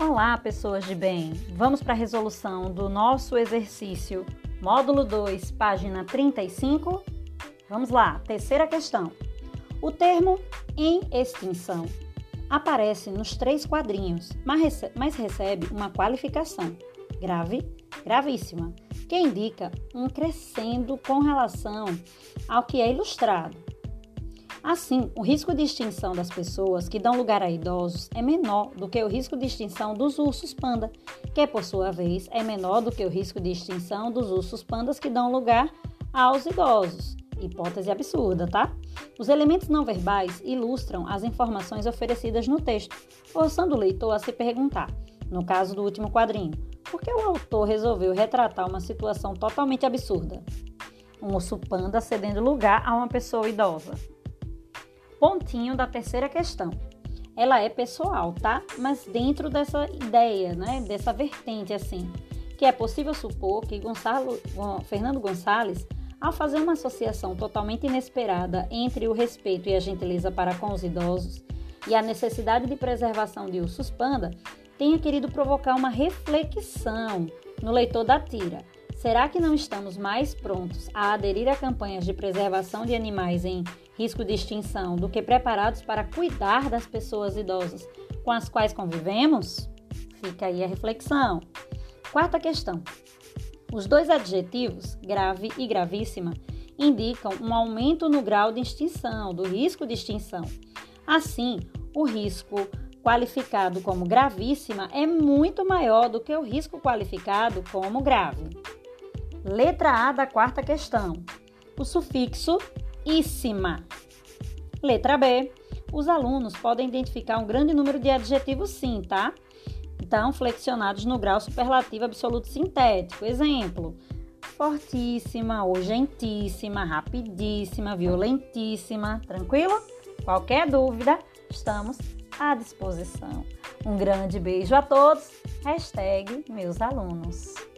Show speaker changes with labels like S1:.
S1: Olá, pessoas de bem! Vamos para a resolução do nosso exercício, módulo 2, página 35? Vamos lá, terceira questão. O termo em extinção aparece nos três quadrinhos, mas recebe uma qualificação grave, gravíssima, que indica um crescendo com relação ao que é ilustrado. Assim, o risco de extinção das pessoas que dão lugar a idosos é menor do que o risco de extinção dos ursos panda, que por sua vez é menor do que o risco de extinção dos ursos pandas que dão lugar aos idosos. Hipótese absurda, tá? Os elementos não verbais ilustram as informações oferecidas no texto, forçando o leitor a se perguntar, no caso do último quadrinho, por que o autor resolveu retratar uma situação totalmente absurda? Um urso panda cedendo lugar a uma pessoa idosa pontinho da terceira questão. Ela é pessoal, tá? Mas dentro dessa ideia, né? Dessa vertente, assim. Que é possível supor que Gonçalo, Fernando Gonçalves, ao fazer uma associação totalmente inesperada entre o respeito e a gentileza para com os idosos e a necessidade de preservação de ursos panda, tenha querido provocar uma reflexão no leitor da tira. Será que não estamos mais prontos a aderir a campanhas de preservação de animais em risco de extinção do que preparados para cuidar das pessoas idosas com as quais convivemos? Fica aí a reflexão. Quarta questão. Os dois adjetivos, grave e gravíssima, indicam um aumento no grau de extinção, do risco de extinção. Assim, o risco qualificado como gravíssima é muito maior do que o risco qualificado como grave. Letra A da quarta questão. O sufixo íssima. Letra B. Os alunos podem identificar um grande número de adjetivos sim, tá? Então, flexionados no grau superlativo absoluto sintético. Exemplo: fortíssima, urgentíssima, rapidíssima, violentíssima. Tranquilo? Qualquer dúvida, estamos à disposição. Um grande beijo a todos. Hashtag meus alunos.